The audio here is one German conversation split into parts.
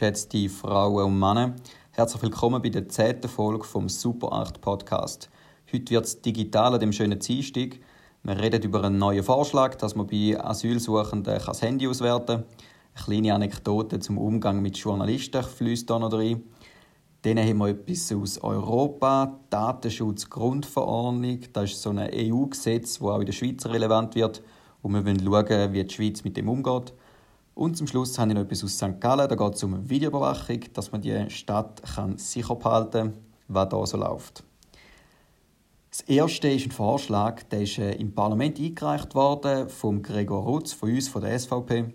geschätzte Frauen und Männer. Herzlich willkommen bei der zehnten Folge vom Super 8 Podcast. Heute wird es digital an dem schönen Dienstag. Wir reden über einen neuen Vorschlag, dass man bei Asylsuchenden das Handy auswerten kann. Eine kleine Anekdote zum Umgang mit Journalisten fließt hier noch rein. Dann haben wir etwas aus Europa, Datenschutzgrundverordnung. Das ist so ein EU-Gesetz, das auch in der Schweiz relevant wird. Und wir wollen schauen, wie die Schweiz mit dem umgeht. Und zum Schluss habe ich noch etwas aus St. Gallen. Da geht es um Videoüberwachung, dass man die Stadt kann sicher behalten kann, was da so läuft. Das erste ist ein Vorschlag, der ist äh, im Parlament eingereicht worden vom Gregor Rutz, von uns, von der SVP.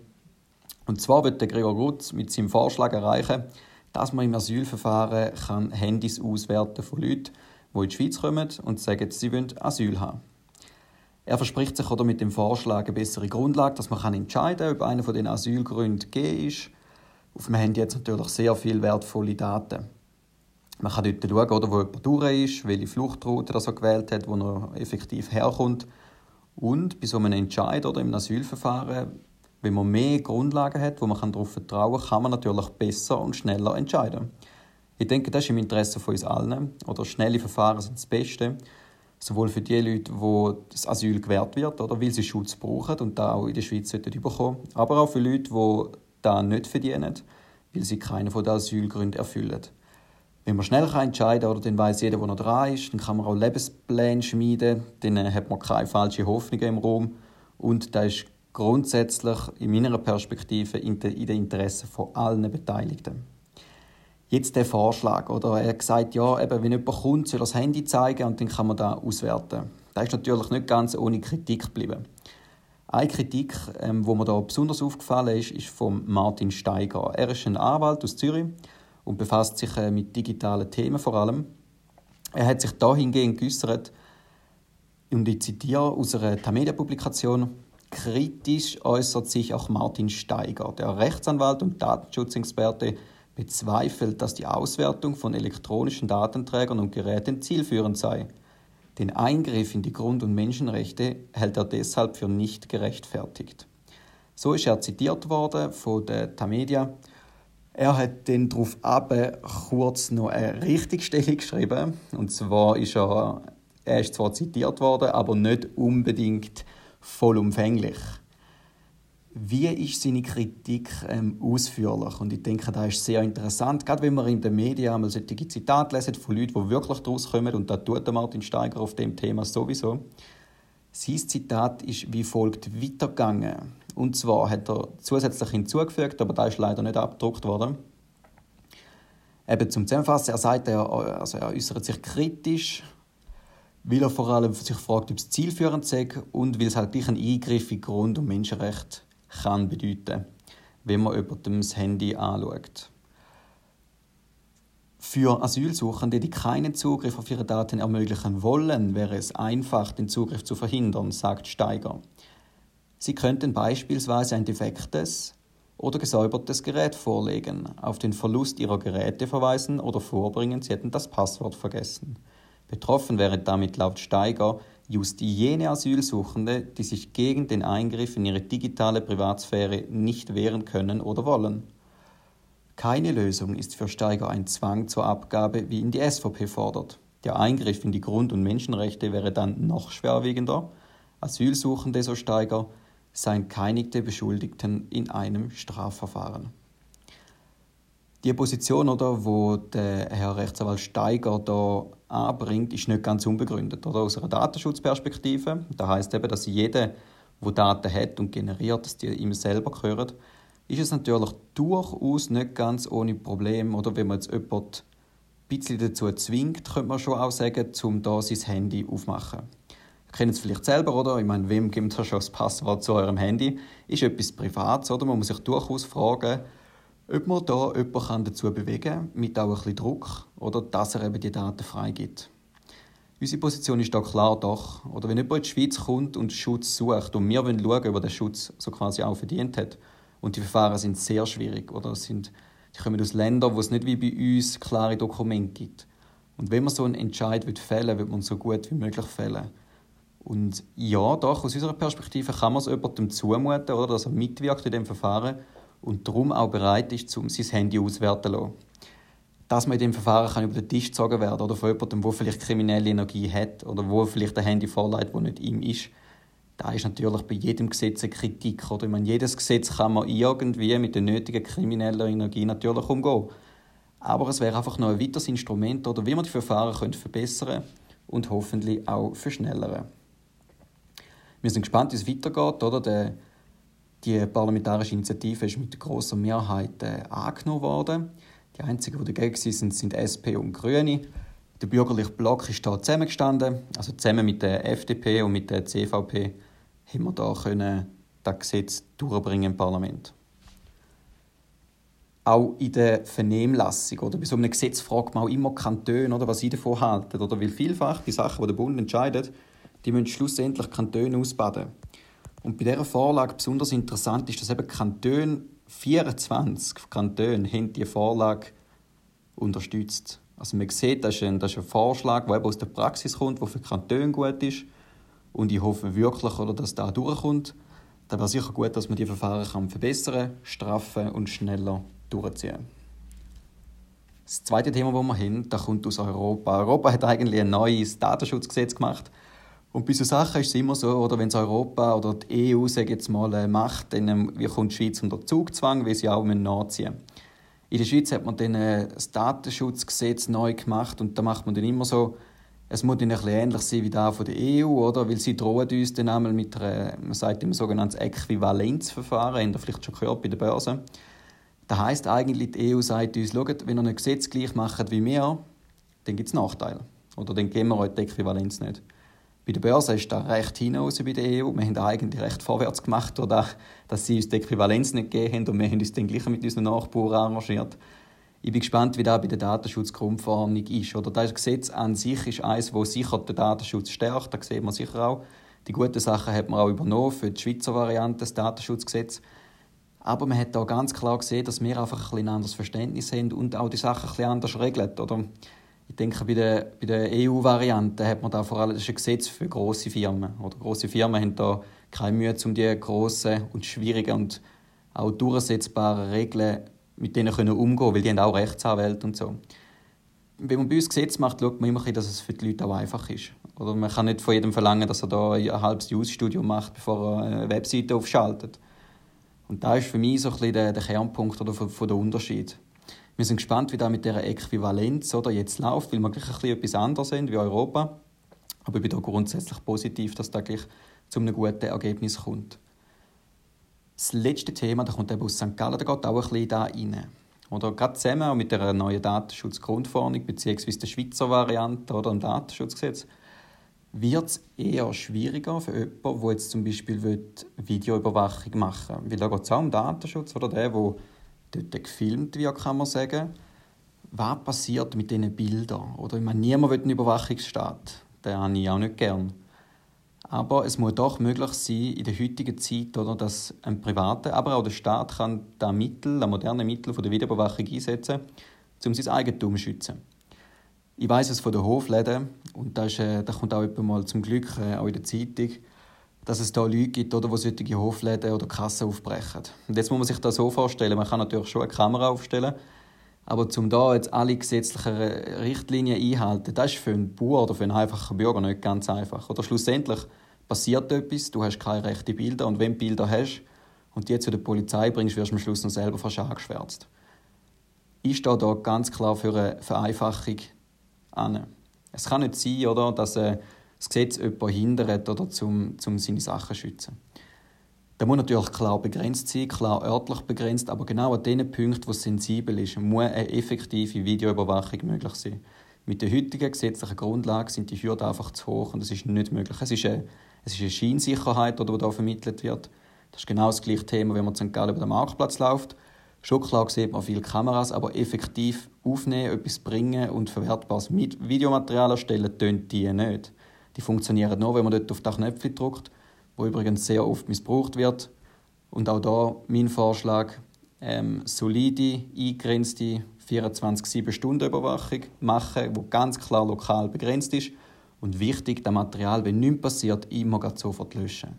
Und zwar wird der Gregor Rutz mit seinem Vorschlag erreichen, dass man im Asylverfahren kann Handys auswerten von Leuten, die in die Schweiz kommen und sagen, sie wollen Asyl haben. Er verspricht sich oder mit dem Vorschlag eine bessere Grundlage, dass man entscheiden kann, ob einer von den Asylgründen gegeben ist. Auf dem Handy jetzt natürlich sehr viele wertvolle Daten. Man kann dort schauen, oder, wo jemand durch ist, welche Fluchtroute er gewählt hat, wo er effektiv herkommt. Und bei so einem Entscheid oder im Asylverfahren, wenn man mehr Grundlagen hat, wo man darauf vertrauen kann, kann man natürlich besser und schneller entscheiden. Ich denke, das ist im Interesse von uns allen. Oder schnelle Verfahren sind das Beste sowohl für die Leute, wo das Asyl gewährt wird, oder weil sie Schutz brauchen und da auch in der Schweiz bekommen aber auch für Leute, die da nicht verdienen, weil sie keinen von den Asylgründen erfüllen. Wenn man schnell entscheiden kann, oder dann weiß jeder, wo noch dran ist, dann kann man auch Lebenspläne schmieden, dann hat man keine falschen Hoffnungen im Raum und das ist grundsätzlich in meiner Perspektive in den Interessen von allen Beteiligten jetzt der Vorschlag. Oder er hat gesagt, ja, eben, wenn jemand kommt, soll er das Handy zeigen und dann kann man da auswerten. Das ist natürlich nicht ganz ohne Kritik geblieben. Eine Kritik, ähm, mir da besonders aufgefallen ist, ist von Martin Steiger. Er ist ein Anwalt aus Zürich und befasst sich äh, mit digitalen Themen vor allem. Er hat sich dahingehend geäußert, und ich zitiere aus einer Tamedia-Publikation, kritisch äußert sich auch Martin Steiger, der Rechtsanwalt und Datenschutzexperte, bezweifelt, dass die Auswertung von elektronischen Datenträgern und Geräten zielführend sei. Den Eingriff in die Grund- und Menschenrechte hält er deshalb für nicht gerechtfertigt. So ist er zitiert worden von der Tamedia. Er hat dann darauf ab kurz noch eine Richtigstellung geschrieben. Und zwar ist er, er ist zwar zitiert worden, aber nicht unbedingt vollumfänglich. Wie ist seine Kritik ähm, ausführlich? Und ich denke, das ist sehr interessant, gerade wenn man in den Medien einmal solche Zitate lesen von Leuten, die wirklich daraus kommen, und da tut Martin Steiger auf dem Thema sowieso. Sein Zitat ist wie folgt weitergegangen. Und zwar hat er zusätzlich hinzugefügt, aber da ist leider nicht abgedruckt worden. Eben zum Zusammenfassen, er sagt, er, also er äußert sich kritisch, weil er vor allem sich fragt, ob es zielführend sei und weil es halt gleich ein Eingriff in Grund- und Menschenrechte kann bedeuten, wenn man über das Handy anschaut. Für Asylsuchende, die keinen Zugriff auf ihre Daten ermöglichen wollen, wäre es einfach, den Zugriff zu verhindern, sagt Steiger. Sie könnten beispielsweise ein defektes oder gesäubertes Gerät vorlegen, auf den Verlust ihrer Geräte verweisen oder vorbringen, sie hätten das Passwort vergessen. Betroffen wäre damit laut Steiger just jene Asylsuchende, die sich gegen den Eingriff in ihre digitale Privatsphäre nicht wehren können oder wollen. Keine Lösung ist für Steiger ein Zwang zur Abgabe, wie ihn die SVP fordert. Der Eingriff in die Grund- und Menschenrechte wäre dann noch schwerwiegender. Asylsuchende, so Steiger, seien keinigte Beschuldigten in einem Strafverfahren. Die Position, oder, wo der Herr Rechtsanwalt Steiger da anbringt, ist nicht ganz unbegründet. Oder? Aus einer Datenschutzperspektive. Da heißt eben, dass jeder, der Daten hat und generiert, dass die ihm selber gehören, ist es natürlich durchaus nicht ganz ohne Problem. Oder wenn man jetzt jemanden ein bisschen dazu zwingt, könnte man schon auch sagen, um da sein Handy aufzumachen. Ihr kennt es vielleicht selber, oder? Ich meine, wem gibt es schon das Passwort zu eurem Handy? Ist etwas Privates, oder? Man muss sich durchaus fragen, ob man da jemanden dazu bewegen kann, mit auch ein bisschen Druck, oder dass er eben die Daten freigibt. Unsere Position ist da klar doch. Oder wenn jemand in die Schweiz kommt und Schutz sucht und wir wollen schauen, ob er den Schutz so quasi auch verdient hat, und die Verfahren sind sehr schwierig, oder sind, die kommen aus Ländern, wo es nicht wie bei uns klare Dokumente gibt. Und wenn man so einen Entscheid fällen will, man so gut wie möglich fällen. Und ja, doch, aus unserer Perspektive kann man es jemandem zumuten, oder, dass er mitwirkt in dem Verfahren und darum auch bereit ist, um sein Handy auswerten zu lassen. Dass man in dem Verfahren kann über den Tisch gezogen werden oder von jemandem, der vielleicht kriminelle Energie hat oder wo vielleicht ein Handy vorleitet, das nicht ihm ist, da ist natürlich bei jedem Gesetz eine Kritik. Oder? Ich meine, jedes Gesetz kann man irgendwie mit der nötigen kriminellen Energie natürlich umgehen. Aber es wäre einfach noch ein weiteres Instrument, oder wie man die Verfahren könnte verbessern und hoffentlich auch verschnellern. Wir sind gespannt, wie es weitergeht. Oder? Der, die parlamentarische Initiative ist mit großer Mehrheit äh, angenommen worden. Die einzigen, die dagegen sind, sind SP und Grüne. Der bürgerliche Block ist da zusammengestanden, also zusammen mit der FDP und mit der CVP haben wir da können das Gesetz durchbringen im Parlament. Auch in der Vernehmlassung oder bei so einem Gesetz fragt man auch immer Kantone, oder, was sie davon halten. Oder weil vielfach die Sachen, die der Bund entscheidet, die müssen schlussendlich Kantone ausbaden. Und bei dieser Vorlage besonders interessant ist, dass eben Kantone, 24 Kantone, haben diese Vorlage unterstützt. Also man sieht, das ist ein, das ist ein Vorschlag, der aus der Praxis kommt, der für Kantone gut ist und ich hoffe wirklich, oder, dass da durchkommt. Da wäre sicher gut, dass man die Verfahren kann verbessern, straffen und schneller durchziehen. Das zweite Thema, das wir haben, das kommt aus Europa. Europa hat eigentlich ein neues Datenschutzgesetz gemacht. Und bei solchen Sachen ist es immer so, oder wenn es Europa oder die EU sage jetzt mal, äh, macht, dann ähm, kommt die Schweiz unter Zugzwang, weil sie auch nachziehen müssen. In der Schweiz hat man dann äh, das Datenschutzgesetz neu gemacht und da macht man dann immer so, es muss ein bisschen ähnlich sein wie das von der EU, oder? Weil sie drohen uns dann einmal mit einer, man sagt immer sogenanntes Äquivalenzverfahren, habt ihr vielleicht schon gehört bei der Börse. Das heisst eigentlich, die EU sagt uns, schaut, wenn ihr ein Gesetz gleich macht wie wir, dann gibt es Nachteile. Oder dann geben wir euch die Äquivalenz nicht. Bei der Börse ist das recht hinaus bei der EU. Wir haben eigentlich recht vorwärts gemacht, oder, dass sie uns die Äquivalenz nicht gegeben haben und wir haben uns dann gleich mit unseren Nachbarn arrangiert. Ich bin gespannt, wie das bei der Datenschutzgrundverordnung ist. Oder das Gesetz an sich ist eines, das sicher den Datenschutz stärkt. Da sieht man sicher auch. Die guten Sachen hat man auch übernommen für die Schweizer Variante des Datenschutzgesetzes. Aber man hat auch ganz klar gesehen, dass wir einfach ein, ein anderes Verständnis haben und auch die Sachen ein bisschen anders regeln. Oder ich denke, bei der, bei der EU-Variante hat man da vor allem das ist ein Gesetz für große Firmen. Oder große Firmen haben da keine Mühe, um die grossen und schwierigen und auch durchsetzbaren Regeln mit denen können umgehen weil die haben auch Rechtsanwälte und so. Wenn man bei uns Gesetz macht, schaut man immer, dass es für die Leute auch einfach ist. Oder man kann nicht von jedem verlangen, dass er da ein halbes Use-Studium macht, bevor er eine Webseite aufschaltet. Und da ist für mich so ein bisschen der, der Kernpunkt oder von, von der Unterschied. Wir sind gespannt, wie das mit dieser Äquivalenz oder jetzt läuft, weil wir gleich ein bisschen etwas anderes sind wie Europa. Aber ich bin da grundsätzlich positiv, dass da gleich zu einem guten Ergebnis kommt. Das letzte Thema, da kommt eben aus St. Gallen, da geht auch ein bisschen da rein. Oder gerade zusammen mit der neuen Datenschutzgrundverordnung bzw. der Schweizer Variante oder dem Datenschutzgesetz wird es eher schwieriger für jemanden, der jetzt zum Beispiel Videoüberwachung machen will. Weil da geht es auch um Datenschutz, oder der, der dort gefilmt wird, kann man sagen. Was passiert mit diesen Bildern? Oder ich meine, niemand will einen Überwachungsstaat. Den habe ich auch nicht gern. Aber es muss doch möglich sein, in der heutigen Zeit, oder, dass ein Privater, aber auch der Staat kann da Mittel, das moderne Mittel von der Videoüberwachung einsetzen, um sein Eigentum zu schützen. Ich weiß es von den Hofläden, und da, ist, äh, kommt auch mal zum Glück äh, auch in der Zeitung, dass es da Leute gibt, oder, die solche Hofläden oder Kassen aufbrechen. Und jetzt muss man sich das so vorstellen, man kann natürlich schon eine Kamera aufstellen, aber um da jetzt alle gesetzlichen Richtlinien einhalten, das ist für einen Bauer oder für einen einfachen Bürger nicht ganz einfach. Oder schlussendlich passiert etwas, du hast keine rechten Bilder und wenn du Bilder hast und die jetzt zu der Polizei bringst, wirst du am Schluss noch selber fast angeschwärzt. Ich stehe da ganz klar für eine Vereinfachung an. Es kann nicht sein, oder, dass äh, das Gesetz jemanden hindert, oder, um, um seine Sachen zu schützen. Der muss natürlich klar begrenzt sein, klar örtlich begrenzt, aber genau an den Punkten, wo es sensibel ist, muss eine effektive Videoüberwachung möglich sein. Mit der heutigen gesetzlichen Grundlage sind die Hürden einfach zu hoch und das ist nicht möglich. Es ist eine, es ist eine Scheinsicherheit, die da vermittelt wird. Das ist genau das gleiche Thema, wenn man in St. Gallen über den Marktplatz läuft. Schon klar sieht man viele Kameras, aber effektiv aufnehmen, etwas bringen und verwertbares Videomaterial erstellen, tönt die nicht. Die funktionieren nur, wenn man dort auf das Knöpfchen drückt wo übrigens sehr oft missbraucht wird. Und auch da mein Vorschlag, ähm, solide, eingegrenzte 24-7-Stunden-Überwachung machen, wo ganz klar lokal begrenzt ist. Und wichtig, das Material, wenn nichts passiert, immer sofort löschen.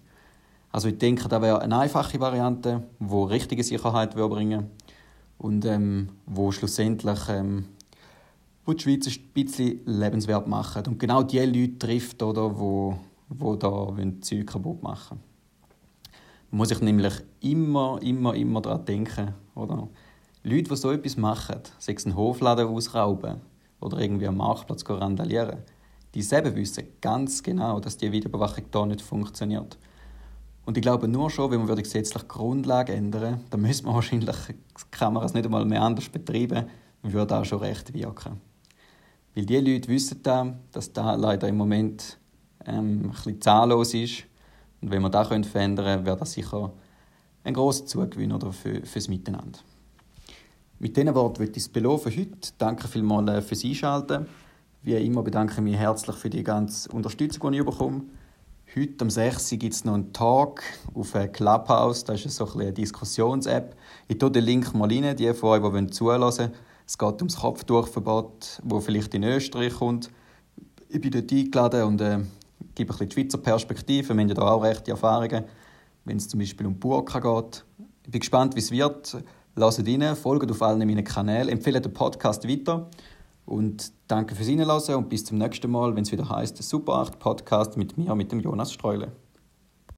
Also ich denke, das wäre eine einfache Variante, die richtige Sicherheit bringen und ähm, wo schlussendlich ähm, wo die Schweiz ein bisschen lebenswert macht und genau die Leute trifft, oder, wo, wo da Zeug kaputt machen Man muss sich nämlich immer, immer, immer daran denken, oder? Leute, die so etwas machen, sei es einen Hofladen ausrauben oder irgendwie am Marktplatz randalieren, die selber wissen ganz genau, dass die Videoüberwachung da nicht funktioniert. Und ich glaube nur schon, wenn man die gesetzliche Grundlage ändern dann müsste man wahrscheinlich die Kameras nicht einmal mehr anders betreiben, würde auch schon recht wirken. Weil die Leute wissen dann, dass das leider im Moment ähm, ein bisschen zahllos ist. Und wenn wir das verändern können, wäre das sicher ein grosser Zugewinn oder für, fürs Miteinander. Mit diesen Worten möchte ich es belohnen heute. Danke vielmals äh, fürs Einschalten. Wie immer bedanke ich mich herzlich für die ganze Unterstützung, die ich bekomme. Heute am 6. gibt es noch einen Talk auf Clubhouse. Das ist so eine Diskussions-App. Ich tue den Link mal rein, die von euch, die zuhören wollen. Es geht ums Kopftuchverbot, wo vielleicht in Österreich kommt. Ich bin dort eingeladen und äh, gebe ein bisschen die Schweizer Perspektive. Wir haben ja da auch rechte Erfahrungen, wenn es zum Beispiel um Burka geht. Ich bin gespannt, wie es wird. Lasst rein, folgt auf allen meinen Kanälen, empfehlt den Podcast weiter. Und danke fürs Hinhören und bis zum nächsten Mal, wenn es wieder heißt Super 8 Podcast mit mir, mit dem Jonas Streule.